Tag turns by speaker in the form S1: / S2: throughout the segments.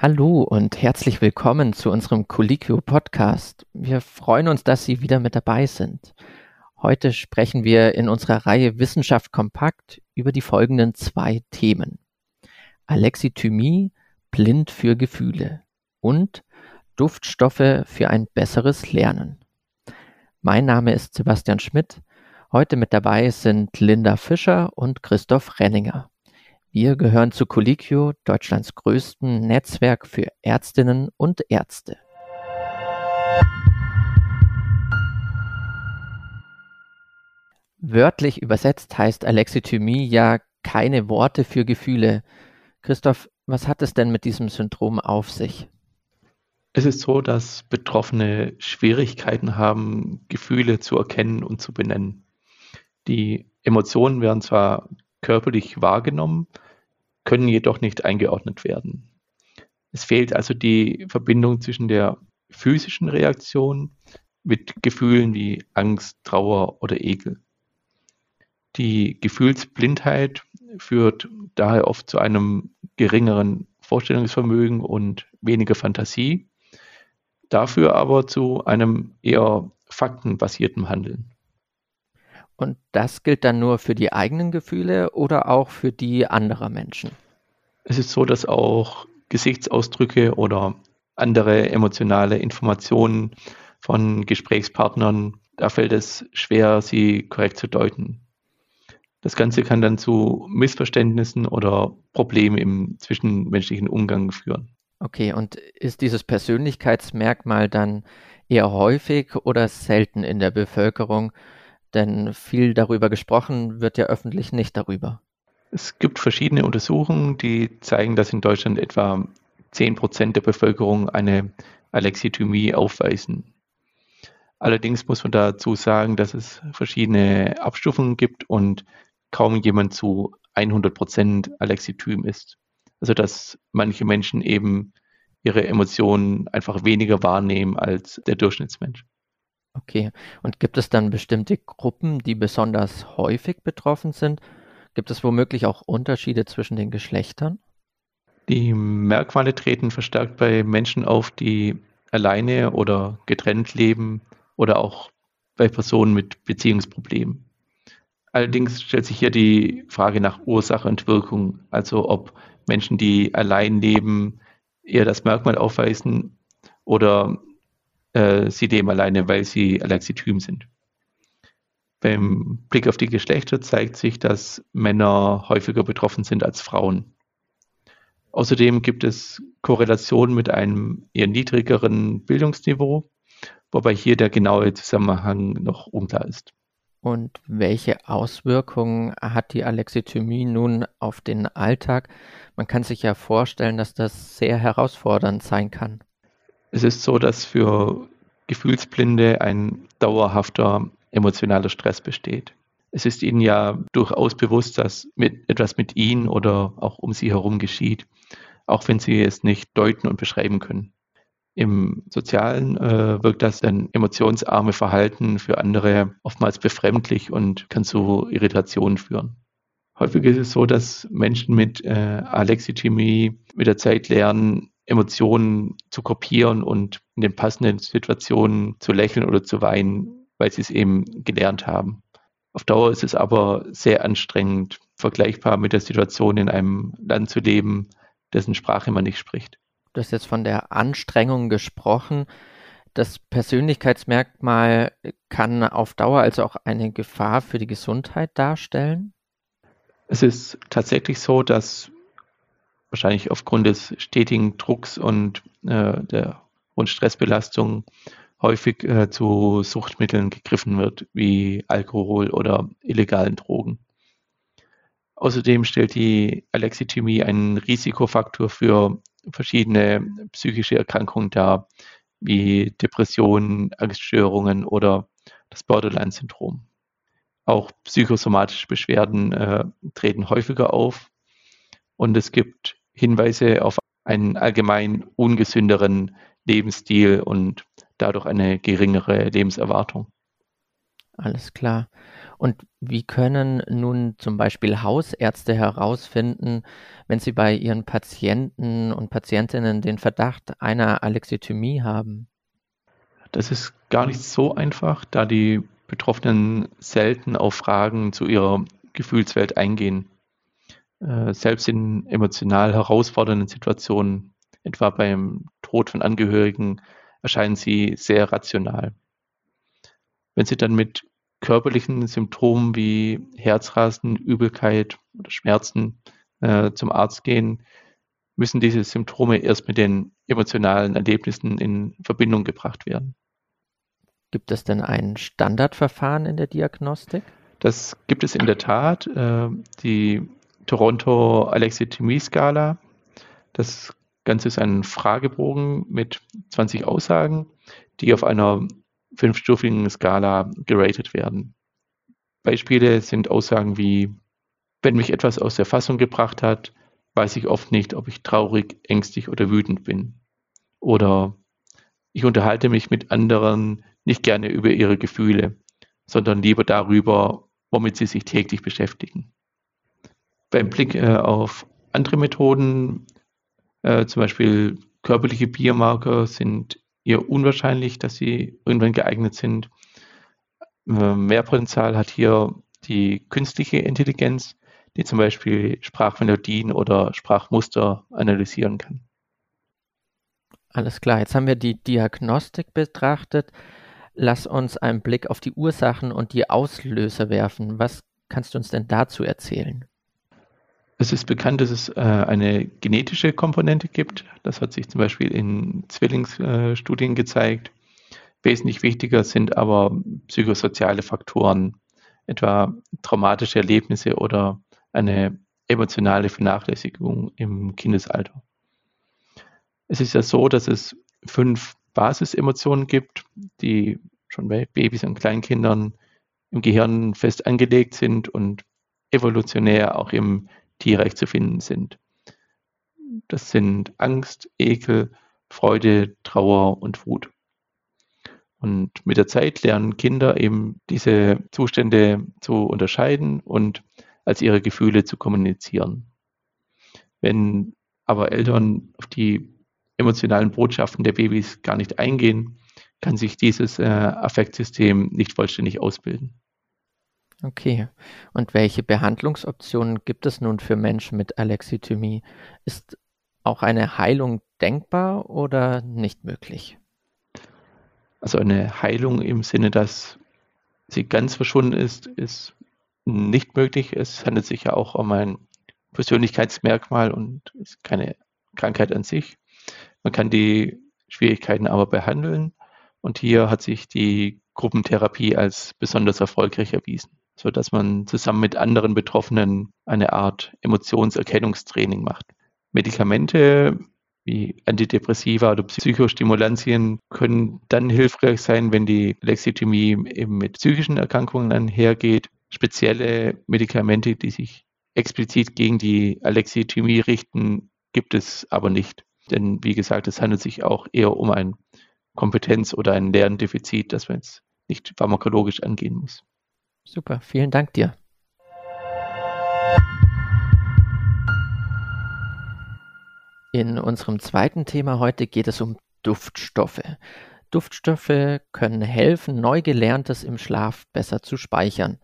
S1: Hallo und herzlich willkommen zu unserem Colliquio Podcast. Wir freuen uns, dass Sie wieder mit dabei sind. Heute sprechen wir in unserer Reihe Wissenschaft kompakt über die folgenden zwei Themen. Alexithymie, blind für Gefühle und Duftstoffe für ein besseres Lernen. Mein Name ist Sebastian Schmidt. Heute mit dabei sind Linda Fischer und Christoph Renninger. Wir gehören zu Colliquio, Deutschlands größten Netzwerk für Ärztinnen und Ärzte. Wörtlich übersetzt heißt Alexithymie ja keine Worte für Gefühle. Christoph, was hat es denn mit diesem Syndrom auf sich?
S2: Es ist so, dass Betroffene Schwierigkeiten haben, Gefühle zu erkennen und zu benennen. Die Emotionen werden zwar körperlich wahrgenommen, können jedoch nicht eingeordnet werden. Es fehlt also die Verbindung zwischen der physischen Reaktion mit Gefühlen wie Angst, Trauer oder Ekel. Die Gefühlsblindheit führt daher oft zu einem geringeren Vorstellungsvermögen und weniger Fantasie, dafür aber zu einem eher faktenbasierten Handeln.
S1: Und das gilt dann nur für die eigenen Gefühle oder auch für die anderer Menschen?
S2: Es ist so, dass auch Gesichtsausdrücke oder andere emotionale Informationen von Gesprächspartnern, da fällt es schwer, sie korrekt zu deuten. Das Ganze kann dann zu Missverständnissen oder Problemen im zwischenmenschlichen Umgang führen.
S1: Okay, und ist dieses Persönlichkeitsmerkmal dann eher häufig oder selten in der Bevölkerung? Denn viel darüber gesprochen wird ja öffentlich nicht darüber.
S2: Es gibt verschiedene Untersuchungen, die zeigen, dass in Deutschland etwa 10 Prozent der Bevölkerung eine Alexithymie aufweisen. Allerdings muss man dazu sagen, dass es verschiedene Abstufungen gibt und kaum jemand zu 100 Prozent Alexithym ist. Also dass manche Menschen eben ihre Emotionen einfach weniger wahrnehmen als der Durchschnittsmensch.
S1: Okay. Und gibt es dann bestimmte Gruppen, die besonders häufig betroffen sind? Gibt es womöglich auch Unterschiede zwischen den Geschlechtern?
S2: Die Merkmale treten verstärkt bei Menschen auf, die alleine oder getrennt leben oder auch bei Personen mit Beziehungsproblemen. Allerdings stellt sich hier die Frage nach Ursache und Wirkung, also ob Menschen, die allein leben, eher das Merkmal aufweisen oder äh, sie dem alleine, weil sie Alexithym sind. Beim Blick auf die Geschlechter zeigt sich, dass Männer häufiger betroffen sind als Frauen. Außerdem gibt es Korrelationen mit einem eher niedrigeren Bildungsniveau, wobei hier der genaue Zusammenhang noch unklar ist.
S1: Und welche Auswirkungen hat die Alexithymie nun auf den Alltag? Man kann sich ja vorstellen, dass das sehr herausfordernd sein kann.
S2: Es ist so, dass für Gefühlsblinde ein dauerhafter emotionaler Stress besteht. Es ist ihnen ja durchaus bewusst, dass mit, etwas mit ihnen oder auch um sie herum geschieht, auch wenn sie es nicht deuten und beschreiben können. Im Sozialen äh, wirkt das ein emotionsarme Verhalten für andere oftmals befremdlich und kann zu Irritationen führen. Häufig ist es so, dass Menschen mit äh, Alexithymie mit der Zeit lernen, Emotionen zu kopieren und in den passenden Situationen zu lächeln oder zu weinen, weil sie es eben gelernt haben. Auf Dauer ist es aber sehr anstrengend, vergleichbar mit der Situation in einem Land zu leben, dessen Sprache man nicht spricht.
S1: Du hast jetzt von der Anstrengung gesprochen. Das Persönlichkeitsmerkmal kann auf Dauer also auch eine Gefahr für die Gesundheit darstellen?
S2: Es ist tatsächlich so, dass wahrscheinlich aufgrund des stetigen Drucks und äh, der hohen Stressbelastung häufig äh, zu Suchtmitteln gegriffen wird, wie Alkohol oder illegalen Drogen. Außerdem stellt die Alexithymie einen Risikofaktor für verschiedene psychische Erkrankungen dar, wie Depressionen, Angststörungen oder das Borderline-Syndrom. Auch psychosomatische Beschwerden äh, treten häufiger auf und es gibt Hinweise auf einen allgemein ungesünderen Lebensstil und dadurch eine geringere Lebenserwartung.
S1: Alles klar. Und wie können nun zum Beispiel Hausärzte herausfinden, wenn sie bei ihren Patienten und Patientinnen den Verdacht einer Alexithymie haben?
S2: Das ist gar nicht so einfach, da die Betroffenen selten auf Fragen zu ihrer Gefühlswelt eingehen. Äh, selbst in emotional herausfordernden Situationen, etwa beim Tod von Angehörigen, erscheinen sie sehr rational. Wenn sie dann mit körperlichen Symptomen wie Herzrasen, Übelkeit oder Schmerzen äh, zum Arzt gehen, müssen diese Symptome erst mit den emotionalen Erlebnissen in Verbindung gebracht werden.
S1: Gibt es denn ein Standardverfahren in der Diagnostik?
S2: Das gibt es in der Tat. Äh, die Toronto Alexithymie-Skala. Das Ganze ist ein Fragebogen mit 20 Aussagen, die auf einer fünfstufigen Skala geratet werden. Beispiele sind Aussagen wie, wenn mich etwas aus der Fassung gebracht hat, weiß ich oft nicht, ob ich traurig, ängstlich oder wütend bin. Oder ich unterhalte mich mit anderen nicht gerne über ihre Gefühle, sondern lieber darüber, womit sie sich täglich beschäftigen. Beim Blick äh, auf andere Methoden, äh, zum Beispiel körperliche Biomarker, sind eher unwahrscheinlich, dass sie irgendwann geeignet sind. Äh, mehr Potenzial hat hier die künstliche Intelligenz, die zum Beispiel Sprachmelodien oder Sprachmuster analysieren kann.
S1: Alles klar, jetzt haben wir die Diagnostik betrachtet. Lass uns einen Blick auf die Ursachen und die Auslöser werfen. Was kannst du uns denn dazu erzählen?
S2: Es ist bekannt, dass es äh, eine genetische Komponente gibt. Das hat sich zum Beispiel in Zwillingsstudien äh, gezeigt. Wesentlich wichtiger sind aber psychosoziale Faktoren, etwa traumatische Erlebnisse oder eine emotionale Vernachlässigung im Kindesalter. Es ist ja so, dass es fünf Basisemotionen gibt, die schon bei Babys und Kleinkindern im Gehirn fest angelegt sind und evolutionär auch im Tierreich zu finden sind. Das sind Angst, Ekel, Freude, Trauer und Wut. Und mit der Zeit lernen Kinder eben diese Zustände zu unterscheiden und als ihre Gefühle zu kommunizieren. Wenn aber Eltern auf die emotionalen Botschaften der Babys gar nicht eingehen, kann sich dieses äh, Affektsystem nicht vollständig ausbilden.
S1: Okay. Und welche Behandlungsoptionen gibt es nun für Menschen mit Alexithymie? Ist auch eine Heilung denkbar oder nicht möglich?
S2: Also eine Heilung im Sinne, dass sie ganz verschwunden ist, ist nicht möglich. Es handelt sich ja auch um ein Persönlichkeitsmerkmal und ist keine Krankheit an sich. Man kann die Schwierigkeiten aber behandeln und hier hat sich die Gruppentherapie als besonders erfolgreich erwiesen so dass man zusammen mit anderen Betroffenen eine Art Emotionserkennungstraining macht. Medikamente wie Antidepressiva oder Psychostimulantien können dann hilfreich sein, wenn die Lexithymie eben mit psychischen Erkrankungen einhergeht. Spezielle Medikamente, die sich explizit gegen die Alexithymie richten, gibt es aber nicht. Denn wie gesagt, es handelt sich auch eher um ein Kompetenz- oder ein Lerndefizit, das man jetzt nicht pharmakologisch angehen muss.
S1: Super, vielen Dank dir. In unserem zweiten Thema heute geht es um Duftstoffe. Duftstoffe können helfen, neu gelerntes im Schlaf besser zu speichern.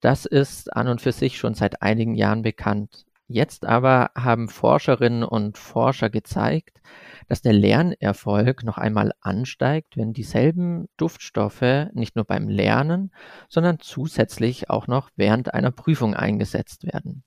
S1: Das ist an und für sich schon seit einigen Jahren bekannt. Jetzt aber haben Forscherinnen und Forscher gezeigt, dass der Lernerfolg noch einmal ansteigt, wenn dieselben Duftstoffe nicht nur beim Lernen, sondern zusätzlich auch noch während einer Prüfung eingesetzt werden.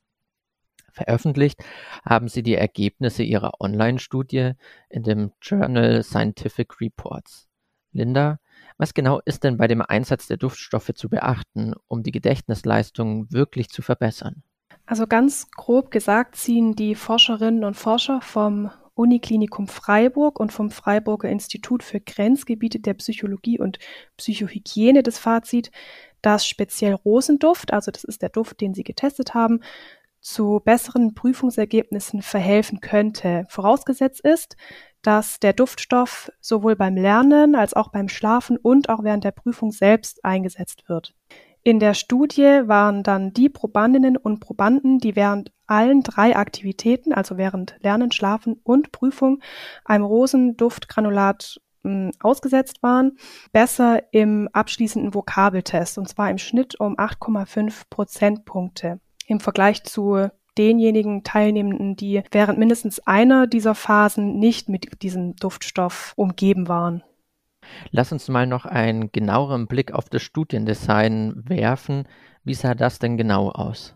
S1: Veröffentlicht haben sie die Ergebnisse ihrer Online-Studie in dem Journal Scientific Reports. Linda, was genau ist denn bei dem Einsatz der Duftstoffe zu beachten, um die Gedächtnisleistung wirklich zu verbessern?
S3: Also ganz grob gesagt ziehen die Forscherinnen und Forscher vom Uniklinikum Freiburg und vom Freiburger Institut für Grenzgebiete der Psychologie und Psychohygiene das Fazit, dass speziell Rosenduft, also das ist der Duft, den sie getestet haben, zu besseren Prüfungsergebnissen verhelfen könnte. Vorausgesetzt ist, dass der Duftstoff sowohl beim Lernen als auch beim Schlafen und auch während der Prüfung selbst eingesetzt wird. In der Studie waren dann die Probandinnen und Probanden, die während allen drei Aktivitäten, also während Lernen, Schlafen und Prüfung, einem Rosenduftgranulat hm, ausgesetzt waren, besser im abschließenden Vokabeltest, und zwar im Schnitt um 8,5 Prozentpunkte im Vergleich zu denjenigen Teilnehmenden, die während mindestens einer dieser Phasen nicht mit diesem Duftstoff umgeben waren.
S1: Lass uns mal noch einen genaueren Blick auf das Studiendesign werfen. Wie sah das denn genau aus?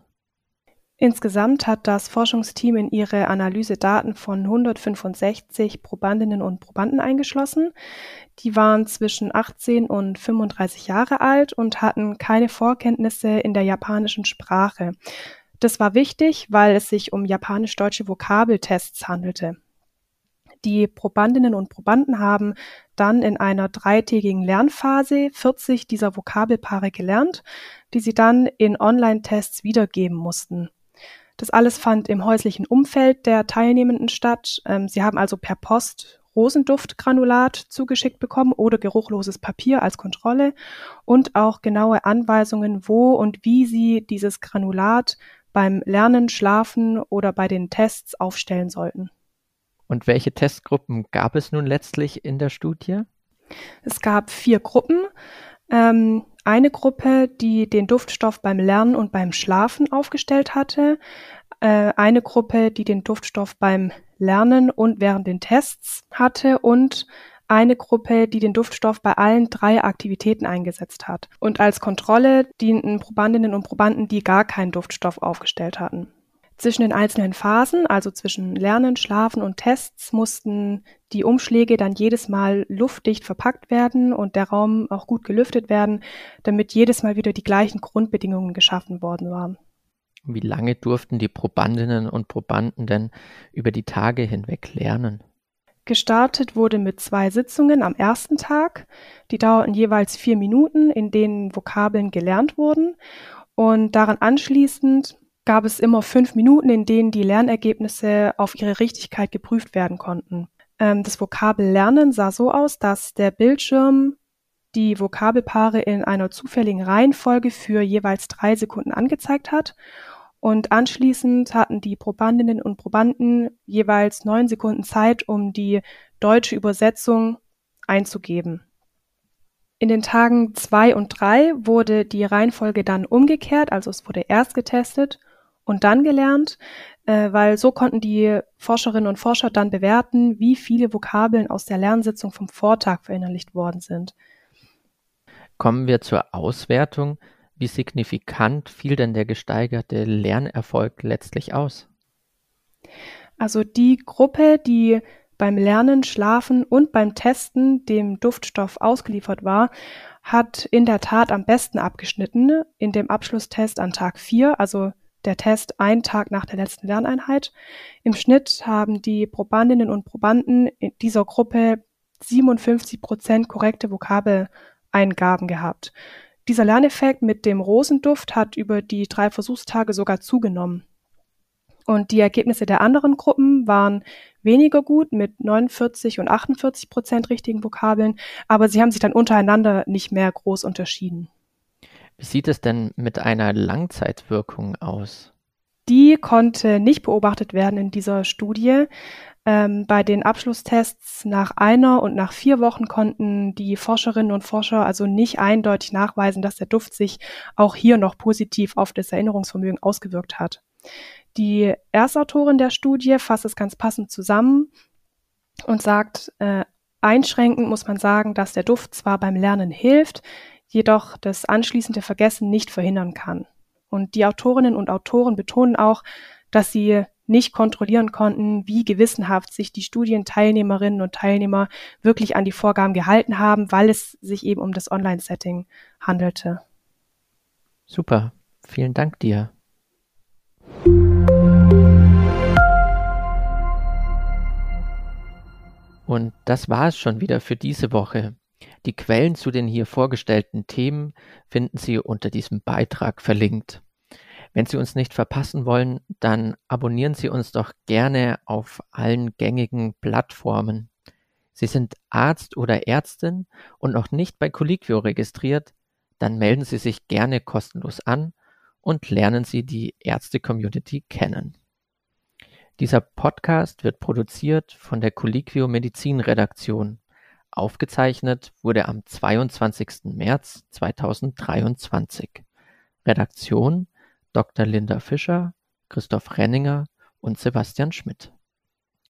S3: Insgesamt hat das Forschungsteam in ihre Analyse Daten von 165 Probandinnen und Probanden eingeschlossen. Die waren zwischen 18 und 35 Jahre alt und hatten keine Vorkenntnisse in der japanischen Sprache. Das war wichtig, weil es sich um japanisch-deutsche Vokabeltests handelte. Die Probandinnen und Probanden haben dann in einer dreitägigen Lernphase 40 dieser Vokabelpaare gelernt, die sie dann in Online-Tests wiedergeben mussten. Das alles fand im häuslichen Umfeld der Teilnehmenden statt. Ähm, sie haben also per Post Rosenduftgranulat zugeschickt bekommen oder geruchloses Papier als Kontrolle und auch genaue Anweisungen, wo und wie sie dieses Granulat beim Lernen, Schlafen oder bei den Tests aufstellen sollten.
S1: Und welche Testgruppen gab es nun letztlich in der Studie?
S3: Es gab vier Gruppen. Ähm, eine Gruppe, die den Duftstoff beim Lernen und beim Schlafen aufgestellt hatte. Äh, eine Gruppe, die den Duftstoff beim Lernen und während den Tests hatte. Und eine Gruppe, die den Duftstoff bei allen drei Aktivitäten eingesetzt hat. Und als Kontrolle dienten Probandinnen und Probanden, die gar keinen Duftstoff aufgestellt hatten. Zwischen den einzelnen Phasen, also zwischen Lernen, Schlafen und Tests, mussten die Umschläge dann jedes Mal luftdicht verpackt werden und der Raum auch gut gelüftet werden, damit jedes Mal wieder die gleichen Grundbedingungen geschaffen worden waren.
S1: Wie lange durften die Probandinnen und Probanden denn über die Tage hinweg lernen?
S3: Gestartet wurde mit zwei Sitzungen am ersten Tag. Die dauerten jeweils vier Minuten, in denen Vokabeln gelernt wurden. Und daran anschließend gab es immer fünf Minuten, in denen die Lernergebnisse auf ihre Richtigkeit geprüft werden konnten. Ähm, das Vokabellernen sah so aus, dass der Bildschirm die Vokabelpaare in einer zufälligen Reihenfolge für jeweils drei Sekunden angezeigt hat. Und anschließend hatten die Probandinnen und Probanden jeweils neun Sekunden Zeit, um die deutsche Übersetzung einzugeben. In den Tagen zwei und drei wurde die Reihenfolge dann umgekehrt, also es wurde erst getestet und dann gelernt, äh, weil so konnten die Forscherinnen und Forscher dann bewerten, wie viele Vokabeln aus der Lernsitzung vom Vortag verinnerlicht worden sind.
S1: Kommen wir zur Auswertung. Wie signifikant fiel denn der gesteigerte Lernerfolg letztlich aus?
S3: Also die Gruppe, die beim Lernen, Schlafen und beim Testen dem Duftstoff ausgeliefert war, hat in der Tat am besten abgeschnitten in dem Abschlusstest an Tag 4, also der Test einen Tag nach der letzten Lerneinheit. Im Schnitt haben die Probandinnen und Probanden in dieser Gruppe 57 Prozent korrekte Vokabeleingaben gehabt. Dieser Lerneffekt mit dem Rosenduft hat über die drei Versuchstage sogar zugenommen. Und die Ergebnisse der anderen Gruppen waren weniger gut mit 49 und 48 Prozent richtigen Vokabeln, aber sie haben sich dann untereinander nicht mehr groß unterschieden.
S1: Wie sieht es denn mit einer Langzeitwirkung aus?
S3: Die konnte nicht beobachtet werden in dieser Studie. Ähm, bei den Abschlusstests nach einer und nach vier Wochen konnten die Forscherinnen und Forscher also nicht eindeutig nachweisen, dass der Duft sich auch hier noch positiv auf das Erinnerungsvermögen ausgewirkt hat. Die Erstautorin der Studie fasst es ganz passend zusammen und sagt, äh, einschränkend muss man sagen, dass der Duft zwar beim Lernen hilft, jedoch das anschließende Vergessen nicht verhindern kann. Und die Autorinnen und Autoren betonen auch, dass sie nicht kontrollieren konnten, wie gewissenhaft sich die Studienteilnehmerinnen und Teilnehmer wirklich an die Vorgaben gehalten haben, weil es sich eben um das Online-Setting handelte.
S1: Super, vielen Dank dir. Und das war es schon wieder für diese Woche. Die Quellen zu den hier vorgestellten Themen finden Sie unter diesem Beitrag verlinkt. Wenn Sie uns nicht verpassen wollen, dann abonnieren Sie uns doch gerne auf allen gängigen Plattformen. Sie sind Arzt oder Ärztin und noch nicht bei Colliquio registriert, dann melden Sie sich gerne kostenlos an und lernen Sie die Ärzte-Community kennen. Dieser Podcast wird produziert von der Colliquio Medizin Redaktion. Aufgezeichnet wurde am 22. März 2023. Redaktion Dr. Linda Fischer, Christoph Renninger und Sebastian Schmidt.